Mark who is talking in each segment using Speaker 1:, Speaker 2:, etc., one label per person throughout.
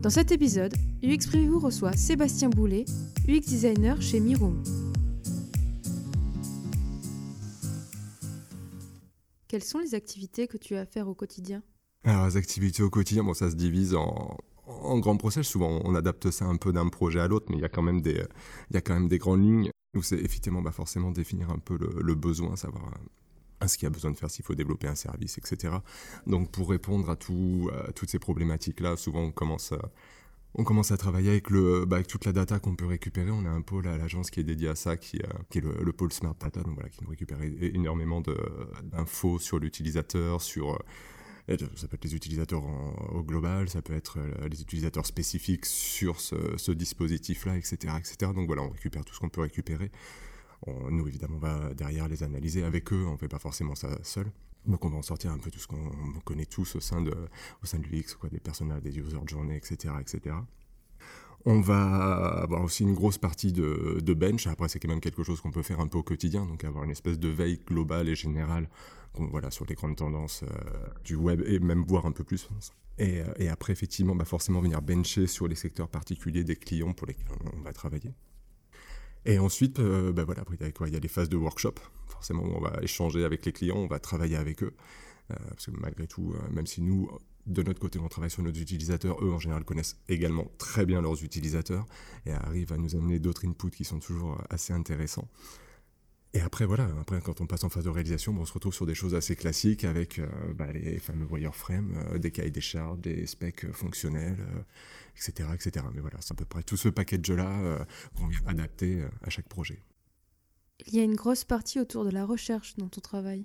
Speaker 1: Dans cet épisode, UX Preview reçoit Sébastien Boulet, UX designer chez Miroom. Quelles sont les activités que tu as à faire au quotidien?
Speaker 2: Alors, les activités au quotidien, bon, ça se divise en, grands process. Souvent, on adapte ça un peu d'un projet à l'autre, mais il y a quand même des, il y a quand même des grandes lignes où c'est effectivement bah, forcément définir un peu le, besoin, savoir euh, ce qu'il y a besoin de faire, s'il faut développer un service, etc. Donc, pour répondre à, tout, toutes ces problématiques-là, souvent on commence à, on commence à travailler avec, le, bah, avec toute la data qu'on peut récupérer. On a un pôle à l'agence qui est dédié à ça, qui, qui est le, pôle Smart Data, donc voilà, qui nous récupère énormément d'infos sur l'utilisateur, sur euh, ça peut être les utilisateurs au global, ça peut être euh, les utilisateurs spécifiques sur ce, dispositif-là, etc., etc. Donc voilà, on récupère tout ce qu'on peut récupérer. Nous, évidemment, on va derrière les analyser avec eux. On ne fait pas forcément ça seul. Donc on va en sortir un peu tout ce qu'on connaît tous au sein de, au sein de l'UX, des personnages, des user journée, etc., etc. On va avoir aussi une grosse partie de, de bench. Après, c'est quand même quelque chose qu'on peut faire un peu au quotidien, donc avoir une espèce de veille globale et générale voilà, sur les grandes tendances euh, du web et même voir un peu plus. Et, euh, et après, effectivement, bah forcément venir bencher sur les secteurs particuliers des clients pour lesquels on va travailler. Et ensuite, euh, bah voilà, il y, a il y a les phases de workshop. Forcément, on va échanger avec les clients, on va travailler avec eux. parce que malgré tout, même si nous, de notre côté, on travaille sur nos utilisateurs, eux, en général, connaissent également très bien leurs utilisateurs et arrivent à nous amener d'autres inputs qui sont toujours assez intéressants. Et après, voilà, après, quand on passe en phase de réalisation, on se retrouve sur des choses assez classiques avec euh, bah, les fameux wireframes, euh, des cahiers des charges, des specs euh, fonctionnels, etc., etc. Mais voilà, c'est à peu près tout ce package-là qu'on vient adapter à chaque projet.
Speaker 1: Il y a une grosse partie autour de la recherche dans ton travail.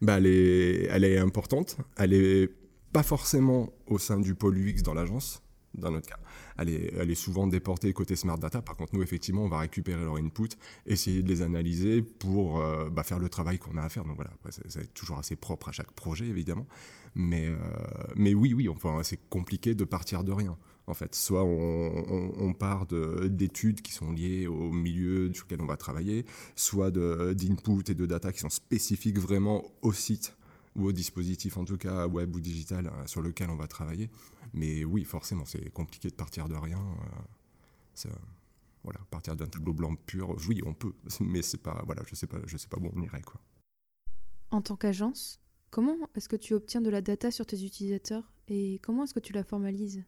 Speaker 2: Bah, elle, est, elle est importante. Elle est pas forcément au sein du pôle UX dans l'agence, dans notre cas. Elle est, souvent déportée côté Smart Data. Par contre, nous, effectivement, on va récupérer leur input, essayer de les analyser pour euh, bah, faire le travail qu'on a à faire. Donc voilà, c'est toujours assez propre à chaque projet, évidemment. Mais, euh, mais oui, oui, enfin, c'est compliqué de partir de rien. En fait, soit on, on, part d'études qui sont liées au milieu sur lequel on va travailler, soit d'input et de data qui sont spécifiques vraiment au site ou au dispositif, en tout cas web ou digital, euh, sur lequel on va travailler. Mais oui, forcément, c'est compliqué de partir de rien. Euh, voilà, partir d'un tableau blanc pur, oui, on peut, mais c'est pas, voilà, je sais pas, je sais pas où on irait quoi.
Speaker 1: En tant qu'agence, comment est-ce que tu obtiens de la data sur tes utilisateurs et comment est-ce que tu la formalises?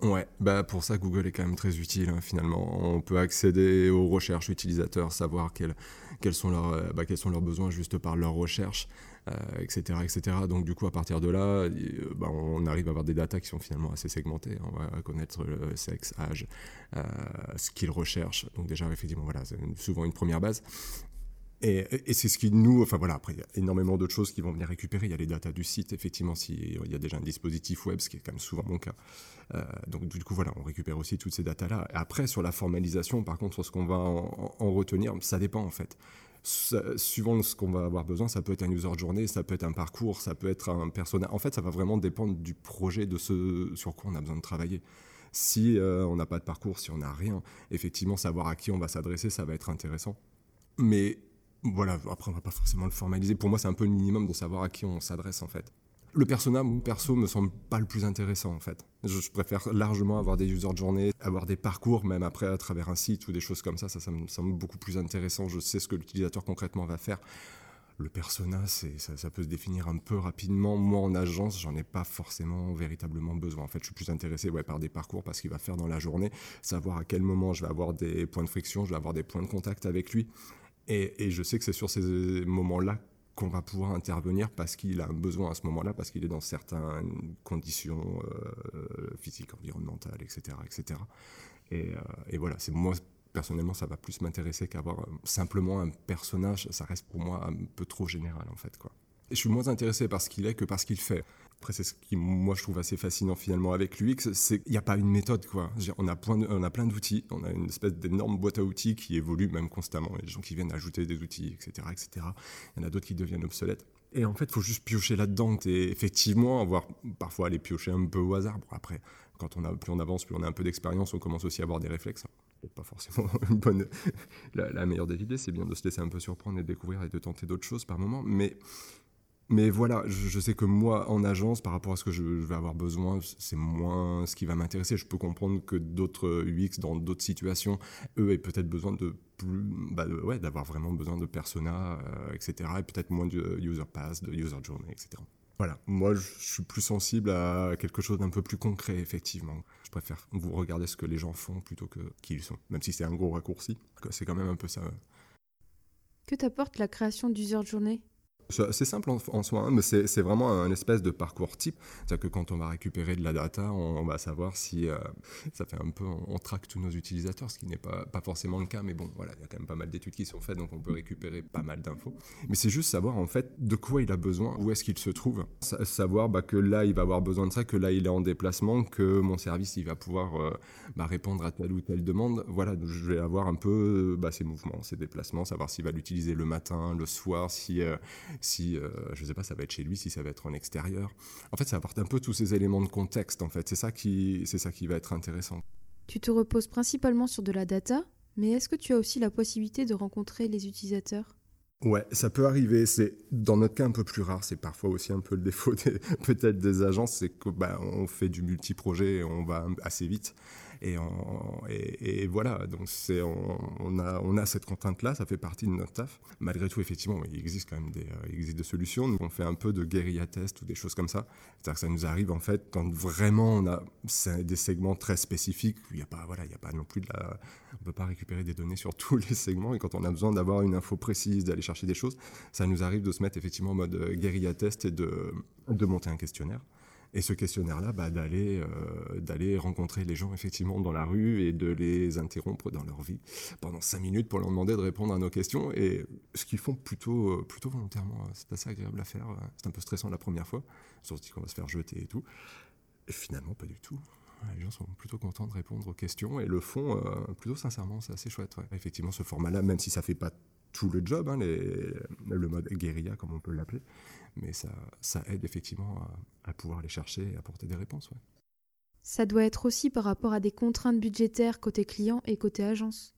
Speaker 2: Ouais, bah pour ça Google est quand même très utile hein, finalement. On peut accéder aux recherches utilisateurs, savoir quels, quels, sont, leurs, euh, bah, quels sont leurs besoins juste par leurs recherches, euh, etc. Donc du coup à partir de là, euh, bah, on arrive à avoir des datas qui sont finalement assez segmentées. On va connaître le sexe, âge, ce qu'ils recherchent. Donc déjà effectivement voilà, c'est souvent une première base. Et, c'est ce qui nous, enfin voilà, après il y a énormément d'autres choses qui vont venir récupérer. Il y a les datas du site, effectivement, s'il y a déjà un dispositif web, ce qui est quand même souvent mon cas. Euh, donc du coup voilà, on récupère aussi toutes ces datas-là. Après sur la formalisation, par contre, sur ce qu'on va en, retenir, ça dépend en fait. Suivant ce qu'on va avoir besoin, ça peut être un user journée, ça peut être un parcours, ça peut être un personnage. En fait, ça va vraiment dépendre du projet, de ce sur quoi on a besoin de travailler. Si euh, on n'a pas de parcours, si on n'a rien, effectivement, savoir à qui on va s'adresser, ça va être intéressant. Mais voilà, après on va pas forcément le formaliser. Pour moi, c'est un peu le minimum de savoir à qui on s'adresse en fait. Le persona, mon perso, me semble pas le plus intéressant en fait. Je, préfère largement avoir des user journées, avoir des parcours, même après à travers un site ou des choses comme ça. Ça, ça me semble beaucoup plus intéressant. Je sais ce que l'utilisateur concrètement va faire. Le persona, ça, peut se définir un peu rapidement. Moi, en agence, j'en ai pas forcément véritablement besoin. En fait, je suis plus intéressé par des parcours, parce qu'il va faire dans la journée, savoir à quel moment je vais avoir des points de friction, je vais avoir des points de contact avec lui. Et, je sais que c'est sur ces moments-là qu'on va pouvoir intervenir parce qu'il a un besoin à ce moment-là, parce qu'il est dans certaines conditions euh, physiques, environnementales, etc. etc. Et, euh, et voilà, c'est moi, personnellement, ça va plus m'intéresser qu'avoir simplement un personnage. Ça reste pour moi un peu trop général, en fait. Quoi. Je suis moins intéressé par ce qu'il est que par ce qu'il fait. Après, c'est ce qui, moi, je trouve assez fascinant finalement avec l'UX, c'est qu'il n'y a pas une méthode, quoi. On a, plein on a plein d'outils, on a une espèce d'énorme boîte à outils qui évolue même constamment. Il y a des gens qui viennent ajouter des outils, etc., etc. Il y en a d'autres qui deviennent obsolètes. Et en fait, il faut juste piocher là-dedans et effectivement avoir parfois aller piocher un peu au hasard. après, quand on a, plus on avance, plus on a un peu d'expérience, on commence aussi à avoir des réflexes. Pas forcément une bonne, la, la meilleure des idées, c'est bien de se laisser un peu surprendre et de découvrir et de tenter d'autres choses par moment. Mais Mais voilà, je, sais que moi, en agence, par rapport à ce que je, vais avoir besoin, c'est moins ce qui va m'intéresser. Je peux comprendre que d'autres UX, dans d'autres situations, eux aient peut-être besoin de plus, bah, ouais, d'avoir vraiment besoin de persona, euh, etc. Et peut-être moins de user pass, de user journey, etc. Voilà, moi je suis plus sensible à quelque chose d'un peu plus concret, effectivement. Je préfère vous regarder ce que les gens font plutôt que qui ils sont, même si c'est un gros raccourci. C'est quand même un peu ça.
Speaker 1: Que t'apporte la création d'user journey?
Speaker 2: C'est simple en, soi, hein, mais c'est vraiment un espèce de parcours type. C'est-à-dire que quand on va récupérer de la data, on, va savoir si euh, ça fait un peu, on, traque tous nos utilisateurs, ce qui n'est pas, forcément le cas, mais bon, voilà, il y a quand même pas mal d'études qui sont faites, donc on peut récupérer pas mal d'infos. Mais c'est juste savoir en fait de quoi il a besoin, où est-ce qu'il se trouve, savoir bah, que là il va avoir besoin de ça, que là il est en déplacement, que mon service il va pouvoir euh, bah, répondre à telle ou telle demande. Voilà, je vais avoir un peu bah, ses mouvements, ses déplacements, savoir s'il va l'utiliser le matin, le soir, si euh, si, euh, je ne sais pas, ça va être chez lui, si ça va être en extérieur. En fait, ça apporte un peu tous ces éléments de contexte, en fait. C'est ça qui, c'est ça qui va être intéressant.
Speaker 1: Tu te reposes principalement sur de la data, mais est-ce que tu as aussi la possibilité de rencontrer les utilisateurs?
Speaker 2: Ouais, ça peut arriver. C'est dans notre cas un peu plus rare. C'est parfois aussi un peu le défaut peut-être des agences, c'est que bah, on fait du multi-projet et on va assez vite. Et, voilà, donc on, a, cette contrainte-là, ça fait partie de notre taf. Malgré tout, effectivement, il existe quand même des, euh, il existe des solutions. Nous, on fait un peu de guérilla test ou des choses comme ça. C'est-à-dire que ça nous arrive en fait quand vraiment on a des segments très spécifiques. Il n'y a pas, voilà, il y a pas non plus de la, on peut pas récupérer des données sur tous les segments. Et quand on a besoin d'avoir une info précise, d'aller chercher des choses, ça nous arrive de se mettre effectivement en mode euh, guérilla test et de, de monter un questionnaire. Et ce questionnaire-là, bah, d'aller euh, d'aller rencontrer les gens effectivement dans la rue et de les interrompre dans leur vie pendant cinq minutes pour leur demander de répondre à nos questions. Et ce qu'ils font plutôt, euh, plutôt volontairement, hein. c'est assez agréable à faire. C'est un peu stressant la première fois, surtout qu'on va se faire jeter et tout. Finalement, pas du tout. Les gens sont plutôt contents de répondre aux questions et le font euh, plutôt sincèrement, c'est assez chouette. Effectivement, ce format-là, même si ça fait pas tout le job, hein, le mode guérilla comme on peut l'appeler, mais ça, ça aide effectivement à, pouvoir les chercher et apporter des réponses.
Speaker 1: Ça doit être aussi par rapport à des contraintes budgétaires côté client et côté agence.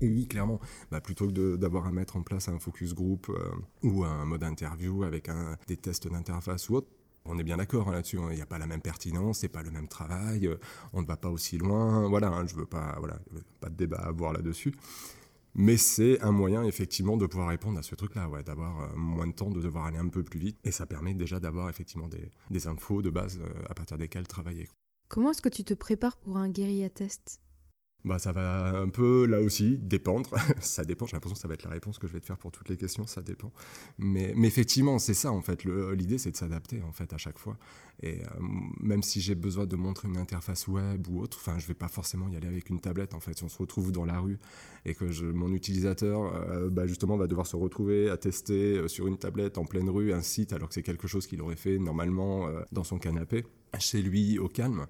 Speaker 2: Oui, clairement. Bah, plutôt que d'avoir à mettre en place un focus group euh, ou un mode interview avec un, des tests d'interface ou autre, on est bien d'accord hein, là-dessus. Hein. Il n'y a pas la même pertinence, c'est pas le même travail, euh, on ne va pas aussi loin. Voilà, hein, je veux pas, voilà, pas de débat à avoir là-dessus. Mais c'est un moyen effectivement de pouvoir répondre à ce truc-là, ouais, d'avoir euh, moins de temps, de devoir aller un peu plus vite. Et ça permet déjà d'avoir effectivement des, infos de base euh, à partir desquelles travailler.
Speaker 1: Comment est-ce que tu te prépares pour un guérilla test?
Speaker 2: Bah, ça va un peu, là aussi, dépendre. ça dépend, j'ai l'impression que ça va être la réponse que je vais te faire pour toutes les questions, ça dépend. Mais, effectivement, c'est ça, en fait. L'idée, c'est de s'adapter, en fait, à chaque fois. Et euh, même si j'ai besoin de montrer une interface web ou autre, enfin, je vais pas forcément y aller avec une tablette, en fait. Si on se retrouve dans la rue et que mon utilisateur, euh, bah, justement, va devoir se retrouver à tester euh, sur une tablette en pleine rue un site, alors que c'est quelque chose qu'il aurait fait normalement dans son canapé, chez lui, au calme,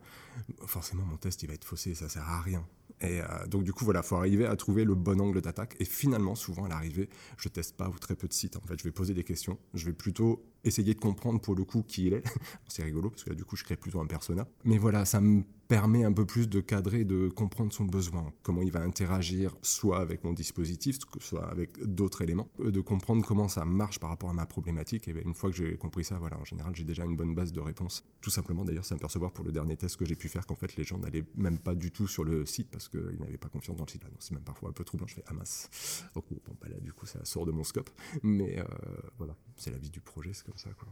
Speaker 2: forcément, mon test, il va être faussé, ça sert à rien. Et euh, donc du coup voilà, faut arriver à trouver le bon angle d'attaque. Et finalement, souvent à l'arrivée, je teste pas ou très peu de sites. En fait, je vais poser des questions. Je vais plutôt essayer de comprendre pour le coup qui il est. c'est rigolo parce que du coup, je crée plutôt un persona. Mais voilà, ça me permet un peu plus de cadrer, de comprendre son besoin, comment il va interagir soit avec mon dispositif, soit avec d'autres éléments, euh, de comprendre comment ça marche par rapport à ma problématique. Et bien, une fois que j'ai compris ça, voilà, en général, j'ai déjà une bonne base de réponse. Tout simplement, d'ailleurs, c'est percevoir pour le dernier test que j'ai pu faire qu'en fait, les gens n'allaient même pas du tout sur le site parce qu'ils n'avaient pas confiance dans le site. donc, c'est même parfois un peu troublant. Je fais. Ah ok, bon, bah là, du coup, ça sort de mon scope. Mais euh, voilà, c'est la vie du projet, c'est comme ça, quoi.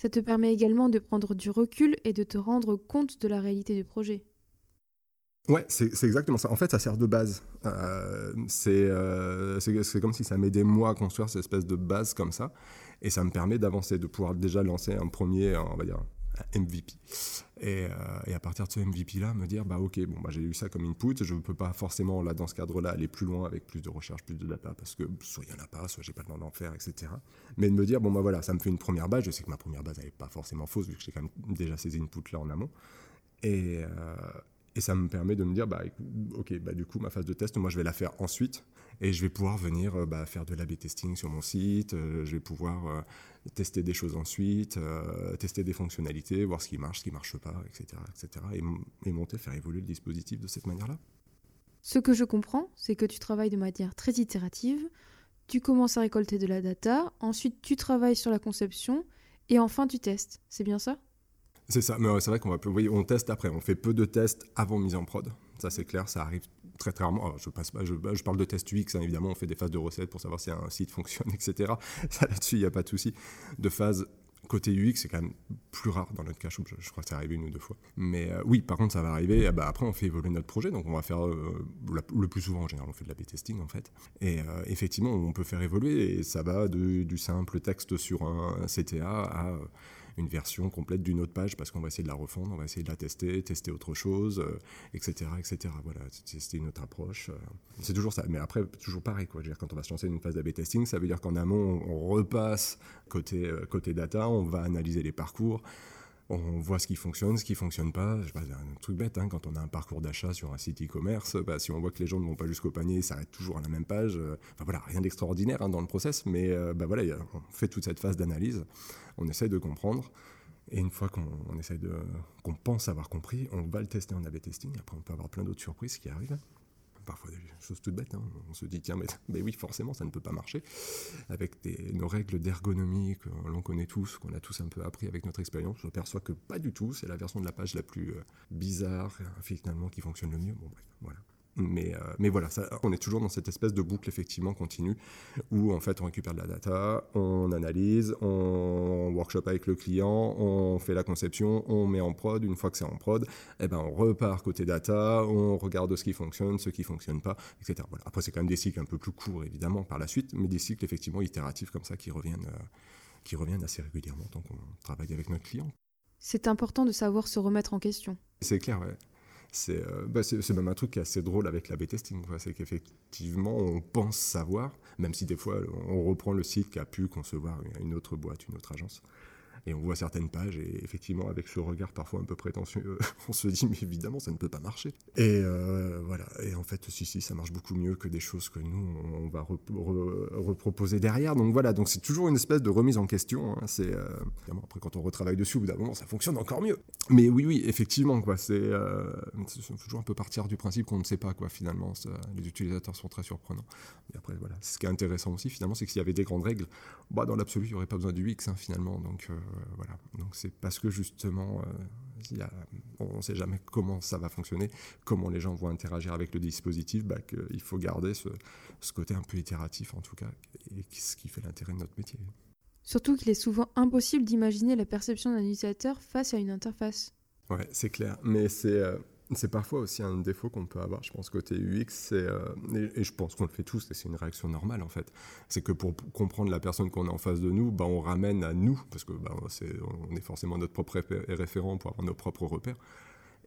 Speaker 1: Ça te permet également de prendre du recul et de te rendre compte de la réalité du projet.
Speaker 2: Ouais, c'est exactement ça. En fait, ça sert de base. Euh, euh, c'est comme si ça m'aidait moi à construire cette espèce de base comme ça. Et ça me permet d'avancer, de pouvoir déjà lancer un premier, on va dire, MVP. Et, euh, et, à partir de ce MVP-là, me dire, bah ok, bon, bah, j'ai eu ça comme input, je ne peux pas forcément, là, dans ce cadre-là, aller plus loin avec plus de recherche, plus de data, parce que soit il n'y en a pas, soit j'ai pas le temps d'en faire, etc. Mais de me dire, bon, bah voilà, ça me fait une première base, je sais que ma première base n'est pas forcément fausse, vu que j'ai quand même déjà ces inputs-là en amont. Et, euh, et ça me permet de me dire, bah, ok, bah, du coup, ma phase de test, moi, je vais la faire ensuite. Et je vais pouvoir venir euh, bah, faire de l'A-B testing sur mon site. Euh, je vais pouvoir euh, tester des choses ensuite, tester des fonctionnalités, voir ce qui marche, ce qui ne marche pas, etc. etc. Et, et monter, faire évoluer le dispositif de cette manière-là.
Speaker 1: Ce que je comprends, c'est que tu travailles de manière très itérative. tu commences à récolter de la data, ensuite tu travailles sur la conception, et enfin tu testes. C'est bien ça?
Speaker 2: C'est ça, mais c'est vrai qu'on va, oui, on teste après, on fait peu de tests avant mise en prod. Ça c'est clair, ça arrive très très rarement. je, passe pas, je, je, parle de tests UX, hein, évidemment, on fait des phases de recettes pour savoir si un site fonctionne, etc. Là-dessus, il n'y a pas de souci. De phase Côté UX, c'est quand même plus rare dans notre cas. Je, crois que c'est arrivé une ou deux fois. Mais euh, oui, par contre, ça va arriver. Bah, après, on fait évoluer notre projet. Donc, on va faire euh, le plus souvent, en général, on fait de la B-testing, en fait. Et euh, effectivement, on peut faire évoluer. Et ça va de, du simple texte sur un CTA à une version complète d'une autre page parce qu'on va essayer de la refondre, on va essayer de la tester, tester autre chose, etc., etc. Voilà, tester une autre approche. c'est toujours ça. Mais après, toujours pareil, quoi. Dire, quand on va se lancer une phase d'AB testing, ça veut dire qu'en amont, on repasse côté, côté data, on va analyser les parcours on voit ce qui fonctionne, ce qui fonctionne pas. Je un truc bête, hein, quand on a un parcours d'achat sur un site e-commerce, bah, si on voit que les gens ne vont pas jusqu'au panier, ça s'arrêtent toujours à la même page. Euh, voilà, rien d'extraordinaire hein, dans le process, mais euh, bah, voilà, on fait toute cette phase d'analyse, on essaie de comprendre. Et une fois qu'on essaie de, qu'on pense avoir compris, on va le tester en A/B testing. Après, on peut avoir plein d'autres surprises qui arrivent parfois des choses toutes bêtes. Hein. On se dit, tiens, mais, oui, forcément, ça ne peut pas marcher. Avec nos règles d'ergonomie que l'on connaît tous, qu'on a tous un peu appris avec notre expérience, je perçois que pas du tout. C'est la version de la page la plus euh, bizarre, finalement, qui fonctionne le mieux. Bon, voilà. Mais, euh, mais voilà, ça, on est toujours dans cette espèce de boucle effectivement continue où en fait on récupère de la data, on analyse, on workshop avec le client, on fait la conception, on met en prod. Une fois que c'est en prod, eh ben on repart côté data, on regarde ce qui fonctionne, ce qui fonctionne pas, etc. Voilà. Après c'est quand même des cycles un peu plus courts évidemment par la suite, mais des cycles effectivement itératifs comme ça qui reviennent, euh, qui reviennent assez régulièrement tant qu'on travaille avec notre client.
Speaker 1: C'est important de savoir se remettre en question.
Speaker 2: C'est clair, ouais. Euh, bah, c'est même un truc qui est assez drôle avec la B-testing. C'est qu'effectivement, on pense savoir, même si des fois, on reprend le site qui a pu concevoir une autre boîte, une autre agence et on voit certaines pages, et effectivement, avec ce regard parfois un peu prétentieux, on se dit, mais évidemment, ça ne peut pas marcher. Et euh, voilà, et en fait, si, si, ça marche beaucoup mieux que des choses que nous, on va reproposer derrière. Donc voilà, donc c'est toujours une espèce de remise en question. Hein. C'est, euh, après, quand on retravaille dessus, au bout d'un moment, ça fonctionne encore mieux. Mais oui, oui, effectivement, quoi, c'est euh, toujours un peu partir du principe qu'on ne sait pas, quoi, finalement. les utilisateurs sont très surprenants. Et après, voilà, ce qui est intéressant aussi, finalement, c'est que s'il y avait des grandes règles, bah, dans l'absolu, il n'y aurait pas besoin du X, hein, finalement. Donc, voilà. Donc c'est parce que justement, euh, on ne sait jamais comment ça va fonctionner, comment les gens vont interagir avec le dispositif, bah, qu'il faut garder ce, côté un peu itératif en tout cas, et ce qui fait l'intérêt de notre métier.
Speaker 1: Surtout qu'il est souvent impossible d'imaginer la perception d'un utilisateur face à une interface.
Speaker 2: Ouais, c'est clair. Mais c'est euh, c'est parfois aussi un défaut qu'on peut avoir, je pense, côté UX, euh, et, je pense qu'on le fait tous, et c'est une réaction normale en fait, c'est que pour comprendre la personne qu'on a en face de nous, bah, on ramène à nous, parce que bah, on est forcément notre propre référent pour avoir nos propres repères,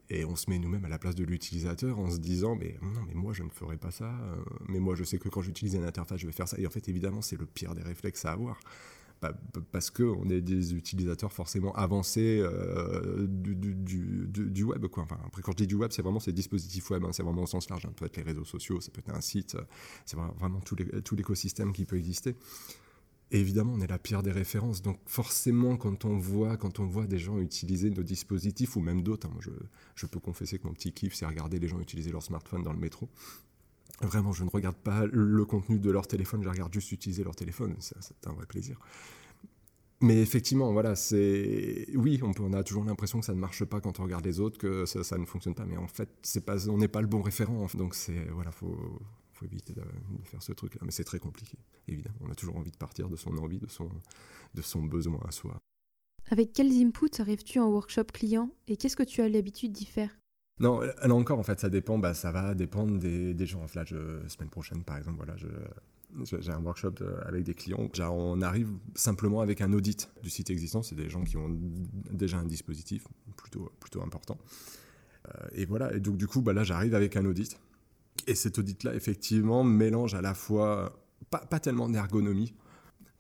Speaker 2: et on se met nous-mêmes à la place de l'utilisateur en se disant mais non mais moi je ne ferai pas ça euh, mais moi je sais que quand j'utilise une interface je vais faire ça. Et en fait évidemment c'est le pire des réflexes à avoir parce qu'on est des utilisateurs forcément avancés euh, du, web. Quand je dis du web, c'est vraiment ces dispositifs web, hein, c'est vraiment au sens large. Ça peut être les réseaux sociaux, ça peut être un site, c'est vraiment tout l'écosystème qui peut exister. Évidemment, on est la pire des références. Donc forcément, quand on voit, quand on voit des gens utiliser nos dispositifs, ou même d'autres, hein, je, peux confesser que mon petit kiff, c'est regarder les gens utiliser leur smartphone dans le métro. Vraiment, je ne regarde pas le contenu de leur téléphone, je regarde juste utiliser leur téléphone. C'est un vrai plaisir. Mais effectivement, voilà, c'est oui, on, a toujours l'impression que ça ne marche pas quand on regarde les autres, que ça, ne fonctionne pas. Mais en fait, pas, on n'est pas le bon référent. Donc c'est voilà, faut, faut éviter de, faire ce truc-là. Mais c'est très compliqué, évidemment. On a toujours envie de partir de son envie, de son, de son besoin à soi.
Speaker 1: Avec quels inputs arrives-tu en workshop client et qu'est-ce que tu as l'habitude d'y faire?
Speaker 2: Non, là encore, en fait, ça dépend. Bah, ça va dépendre des, gens. Là, je, semaine prochaine, par exemple, voilà, j'ai un workshop avec des clients. on arrive simplement avec un audit du site existant. C'est des gens qui ont déjà un dispositif plutôt, plutôt important. Euh, et voilà. Et donc, du coup, bah, là, j'arrive avec un audit. Et cet audit-là, effectivement, mélange à la fois pas, pas tellement d'ergonomie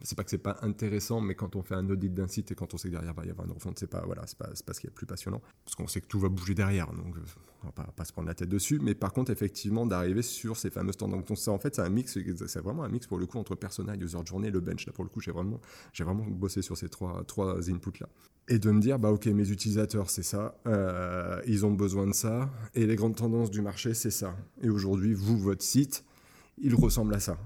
Speaker 2: c'est pas que c'est pas intéressant, mais quand on fait un audit d'un site et quand on sait que derrière va y avoir une refonte, c'est pas voilà, c'est pas, pas ce qui est le plus passionnant, parce qu'on sait que tout va bouger derrière, donc euh, on va pas, pas, se prendre la tête dessus. Mais par contre, effectivement, d'arriver sur ces fameux standards, donc en fait, c'est un mix, c'est vraiment un mix pour le coup entre persona, user journée, le bench. Là pour le coup, j'ai vraiment, j'ai vraiment bossé sur ces trois trois inputs là, et de me dire bah ok, mes utilisateurs c'est ça, euh, ils ont besoin de ça, et les grandes tendances du marché c'est ça. Et aujourd'hui, vous, votre site, il ressemble à ça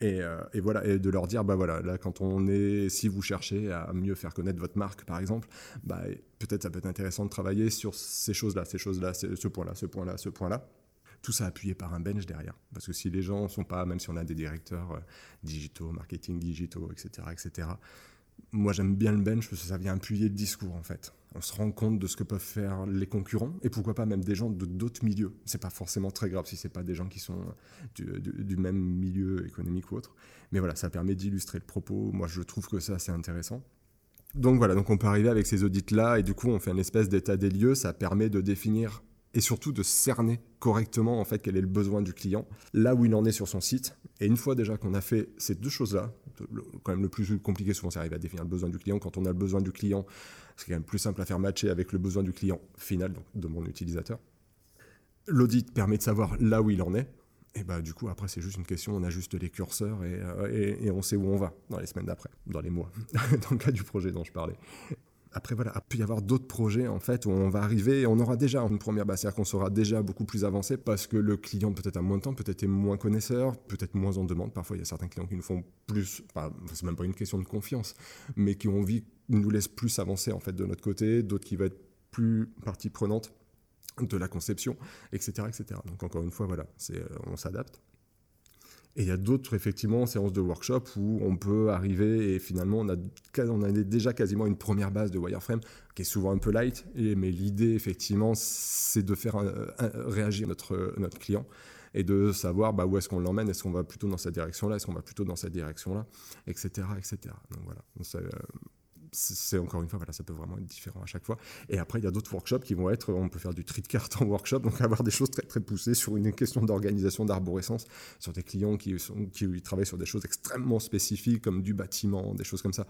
Speaker 2: Et, et, voilà, et de leur dire, bah voilà, là, quand on est, si vous cherchez à mieux faire connaître votre marque, par exemple, bah, peut-être ça peut être intéressant de travailler sur ces choses-là, ces choses-là, ce point-là, ce point-là, ce point-là. Tout ça appuyé par un bench derrière. Parce que si les gens ne sont pas, même si on a des directeurs digitaux, marketing digitaux, etc., etc., moi j'aime bien le bench parce que ça vient appuyer le discours en fait. On se rend compte de ce que peuvent faire les concurrents et pourquoi pas même des gens de d'autres milieux. C'est pas forcément très grave si c'est pas des gens qui sont du, même milieu économique ou autre. Mais voilà, ça permet d'illustrer le propos. Moi je trouve que ça c'est intéressant. Donc voilà, donc on peut arriver avec ces audits là et du coup on fait une espèce d'état des lieux. Ça permet de définir et surtout de cerner correctement en fait quel est le besoin du client, là où il en est sur son site. Et une fois déjà qu'on a fait ces deux choses-là, quand même le plus compliqué souvent c'est d'arriver à définir le besoin du client. Quand on a le besoin du client, c'est quand même plus simple à faire matcher avec le besoin du client final, donc de mon utilisateur. L'audit permet de savoir là où il en est. Et bah du coup après c'est juste une question, on ajuste les curseurs et, euh, et on sait où on va dans les semaines d'après, dans les mois, dans le cas du projet dont je parlais après, voilà, il peut y avoir d'autres projets en fait où on va arriver et on aura déjà une première base, c'est-à-dire qu'on sera déjà beaucoup plus avancé parce que le client peut-être a moins de temps, peut-être est moins connaisseur, peut-être moins en demande. Parfois, il y a certains clients qui nous font plus, c'est même pas une question de confiance, mais qui ont envie, nous laissent plus avancer en fait de notre côté, d'autres qui vont être plus partie prenante de la conception, etc., etc. Donc encore une fois, voilà, c'est, euh, on s'adapte. Et il y a d'autres, effectivement, séances de workshop où on peut arriver et finalement, on a, déjà quasiment une première base de wireframe qui est souvent un peu light. Mais l'idée, effectivement, c'est de faire réagir notre, notre client et de savoir bah, où est-ce qu'on l'emmène? Est-ce qu'on va plutôt dans cette direction-là? Est-ce qu'on va plutôt dans cette direction-là? Etc. etc. Donc voilà. Euh, c'est encore une fois, voilà, ça peut vraiment être différent à chaque fois. Et après, il y a d'autres workshops qui vont être, on peut faire du tri de cartes en workshop, donc avoir des choses très très poussées sur une question d'organisation d'arborescence, sur des clients qui, sont, qui travaillent sur des choses extrêmement spécifiques comme du bâtiment, des choses comme ça.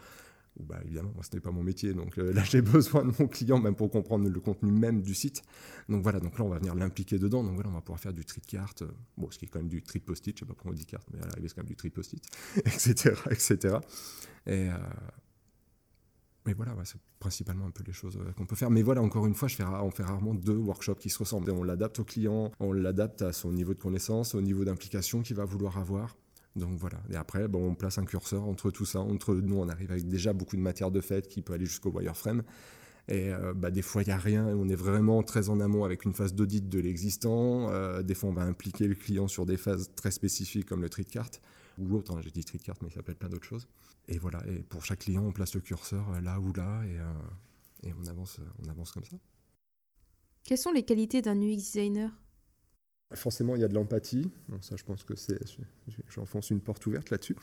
Speaker 2: Bah, évidemment, ce n'est pas mon métier, donc euh, là j'ai besoin de mon client même pour comprendre le contenu même du site. Donc voilà, donc là on va venir l'impliquer dedans, donc voilà, on va pouvoir faire du tri de cartes, bon, ce qui est quand même du tri de post-it, je sais pas pourquoi on dit carte, mais à l'arrivée c'est quand même du tri de post-it, etc., etc. Et, euh, mais voilà, c'est principalement un peu les choses euh, qu'on peut faire. Mais voilà, encore une fois, je on fait rarement deux workshops qui se ressemblent. on l'adapte au client, on l'adapte à son niveau de connaissance, au niveau d'implication qu'il va vouloir avoir. Donc voilà. Et après, bon, on place un curseur entre tout ça. Entre nous, on arrive avec déjà beaucoup de matière de fait qui peut aller jusqu'au wireframe. Et euh, bah, des fois, il n'y a rien. On est vraiment très en amont avec une phase d'audit de l'existant. Euh, des fois, on va impliquer le client sur des phases très spécifiques comme le tri de carte ou autre. Hein. J'ai dit tri de carte, mais ça être plein d'autres choses. Et voilà, et pour chaque client, on place le curseur euh, là ou là et, euh, et on, avance, euh, on avance comme ça.
Speaker 1: Quelles sont les qualités d'un UX designer?
Speaker 2: Forcément, il y a de l'empathie. ça, je pense que c'est. J'enfonce une porte ouverte là-dessus.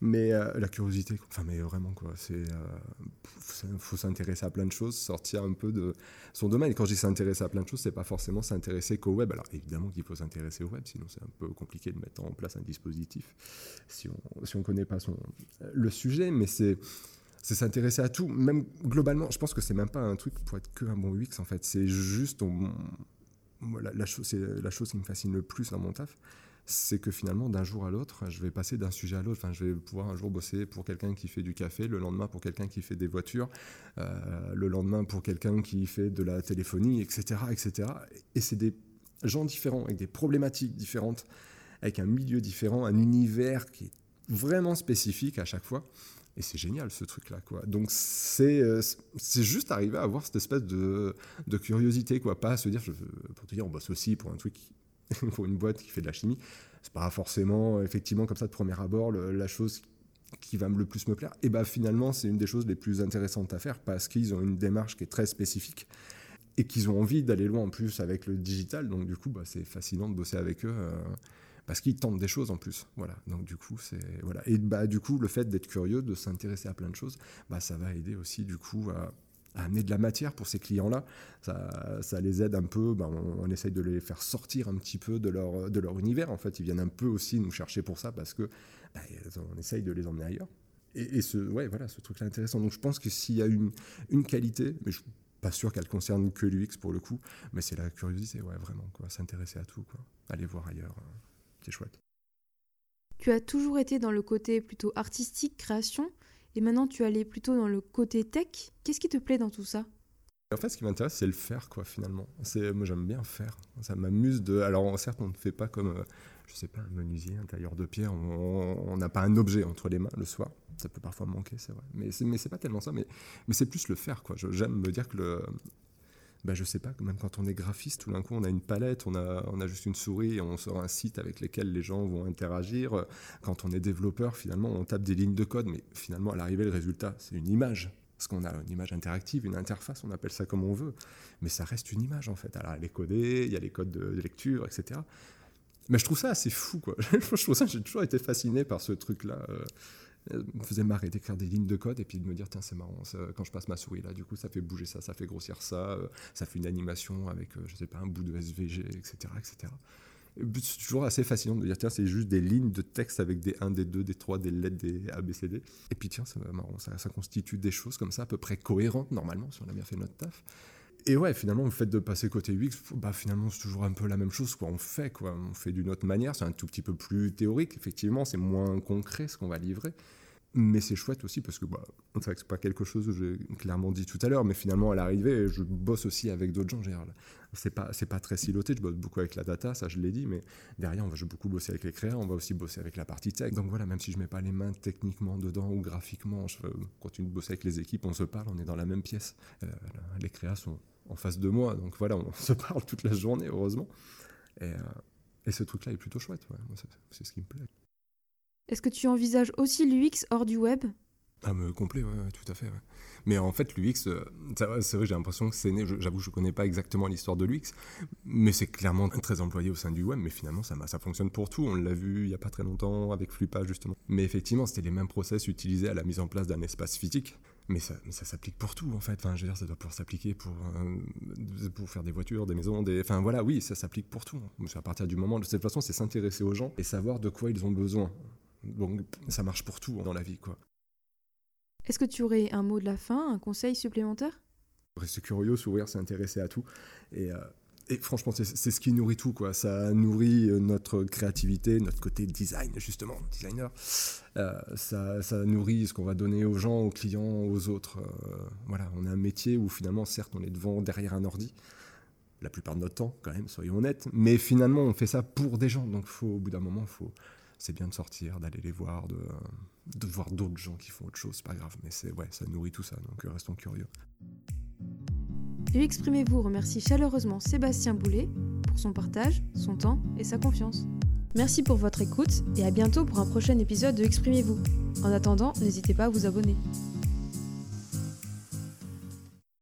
Speaker 2: Mais euh, la curiosité, enfin, mais vraiment, quoi. C'est. Euh, faut s'intéresser à plein de choses, sortir un peu de son domaine. Quand je dis s'intéresser à plein de choses, c'est pas forcément s'intéresser qu'au web. Alors, évidemment qu'il faut s'intéresser au web, sinon c'est un peu compliqué de mettre en place un dispositif si on si on connaît pas son, le sujet. Mais c'est c'est s'intéresser à tout, même globalement. Je pense que c'est même pas un truc pour être que un bon UX en fait. C'est juste on, la, chose, la chose qui me fascine le plus dans mon taf, c'est que finalement, d'un jour à l'autre, je vais passer d'un sujet à l'autre. Enfin, je vais pouvoir un jour bosser pour quelqu'un qui fait du café, le lendemain pour quelqu'un qui fait des voitures, euh, le lendemain pour quelqu'un qui fait de la téléphonie, etc., etc. Et c'est des gens différents, avec des problématiques différentes, avec un milieu différent, un univers qui est vraiment spécifique à chaque fois. Et c'est génial ce truc-là, quoi. Donc c'est euh, c'est juste arriver à avoir cette espèce de, de curiosité, quoi. Pas à se dire, je, pour te dire, on bosse aussi pour un truc, pour une boîte qui fait de la chimie. C'est pas forcément, effectivement, comme ça de premier abord, la chose qui va le plus me plaire. Et bah finalement, c'est une des choses les plus intéressantes à faire parce qu'ils ont une démarche qui est très spécifique et qu'ils ont envie d'aller loin en plus avec le digital. Donc du coup, bah, c'est fascinant de bosser avec eux. Euh, parce qu'ils tentent des choses en plus. Voilà. Donc du coup, c'est voilà. Et bah du coup, le fait d'être curieux, de s'intéresser à plein de choses, bah ça va aider aussi du coup à, amener de la matière pour ces clients-là. Ça, ça, les aide un peu. Bah, on, essaye de les faire sortir un petit peu de leur de leur univers. En fait, ils viennent un peu aussi nous chercher pour ça parce que bah, on essaye de les emmener ailleurs. Et, ce ouais voilà, ce truc-là intéressant. Donc je pense que s'il y a une une qualité, mais je suis pas sûr qu'elle concerne que l'UX pour le coup, mais c'est la curiosité, ouais, vraiment, quoi, s'intéresser à tout, quoi, aller voir ailleurs. Hein chouette.
Speaker 1: Tu as toujours été dans le côté plutôt artistique, création, et maintenant tu allais plutôt dans le côté tech. Qu'est-ce qui te plaît dans tout ça?
Speaker 2: En fait, ce qui m'intéresse, c'est le faire, quoi, finalement. C'est, moi, j'aime bien faire. Ça m'amuse de. Alors, certes, on ne fait pas comme euh, je sais pas, un menuisier, un tailleur de pierre, on n'a pas un objet entre les mains le soir. Ça peut parfois manquer, c'est vrai. Mais c'est, mais c'est pas tellement ça, mais, mais c'est plus le faire, quoi. j'aime me dire que le, bah, je sais pas, même quand on est graphiste, tout d'un coup, on a une palette, on a, on a juste une souris on sort un site avec lequel les gens vont interagir. Quand on est développeur, finalement, on tape des lignes de code, mais finalement, à l'arrivée, le résultat, c'est une image. Parce qu'on a une image interactive, une interface, on appelle ça comme on veut. Mais ça reste une image, en fait. Alors, elle est codée, il y a les codes de lecture, etc. Mais je trouve ça assez fou, quoi. je trouve ça, j'ai toujours été fasciné par ce truc-là. Me faisait marrer d'écrire des lignes de code et puis de me dire tiens c'est marrant quand je passe ma souris là du coup ça fait bouger ça ça fait grossir ça euh, ça fait une animation avec euh, je sais pas un bout de SVG etc etc c'est toujours assez fascinant de dire tiens c'est juste des lignes de texte avec des 1 des 2 des 3 des lettres des ABCD et puis tiens c'est marrant ça, ça constitue des choses comme ça à peu près cohérentes normalement si on a bien fait notre taf et ouais, finalement, le fait de passer côté UX, bah, finalement, c'est toujours un peu la même chose. Quoi. On fait, quoi. On fait d'une autre manière. C'est un tout petit peu plus théorique, effectivement. C'est moins concret ce qu'on va livrer. Mais c'est chouette aussi parce que bah, c'est vrai que c'est pas quelque chose que j'ai clairement dit tout à l'heure, mais finalement à l'arrivée, je bosse aussi avec d'autres gens en général. C'est pas pas très siloté, je bosse beaucoup avec la data, ça je l'ai dit, mais derrière on va beaucoup bosser avec les créateurs, on va aussi bosser avec la partie tech. Donc voilà, même si je mets pas les mains techniquement dedans ou graphiquement, je continue de bosser avec les équipes, on se parle, on est dans la même pièce. Euh, les créas sont en face de moi. Donc voilà, on se parle toute la journée, heureusement. Et, euh, et ce truc-là est plutôt chouette. c'est ce qui me plaît.
Speaker 1: Est-ce que tu envisages aussi l'UX hors du web?
Speaker 2: Ah, me complet, ouais, tout à fait. Mais en fait, l'UX, euh, c'est vrai, j'ai l'impression que c'est né. J'avoue, je ne connais pas exactement l'histoire de l'UX, mais c'est clairement très employé au sein du web. Mais finalement, ça, ça fonctionne pour tout. On l'a vu il n'y a pas très longtemps avec Flupa, justement. Mais effectivement, c'était les mêmes process utilisés à la mise en place d'un espace physique. Mais ça, ça s'applique pour tout, en fait. Enfin, je veux dire, ça doit pouvoir s'appliquer pour, euh, pour faire des voitures, des maisons, des... Enfin, voilà, oui, ça s'applique pour tout. À partir du moment, de cette façon, c'est s'intéresser aux gens et savoir de quoi ils ont besoin. Donc, ça marche pour tout dans la vie, quoi.
Speaker 1: Est-ce que tu aurais un mot de la fin, un conseil supplémentaire?
Speaker 2: Rester curieux, s'ouvrir, s'intéresser à tout. Et, euh, et franchement, c'est ce qui nourrit tout, quoi. Ça nourrit euh, notre créativité, notre côté design, justement, designer. Euh, ça, ça, nourrit ce qu'on va donner aux gens, aux clients, aux autres. voilà, on a un métier où finalement, certes, on est devant, derrière un ordi, la plupart de notre temps, quand même, soyons honnêtes. Mais finalement, on fait ça pour des gens. Donc, faut, au bout d'un moment, faut c'est bien de sortir, d'aller les voir, de, de voir d'autres gens qui font autre chose, c'est pas grave, mais c'est ouais, ça nourrit tout ça, donc euh, restons curieux.
Speaker 1: Exprimez-vous remercie chaleureusement Sébastien Boulet pour son partage, son temps et sa confiance. Merci pour votre écoute et à bientôt pour un prochain épisode de Exprimez-vous. En attendant, n'hésitez pas à vous abonner.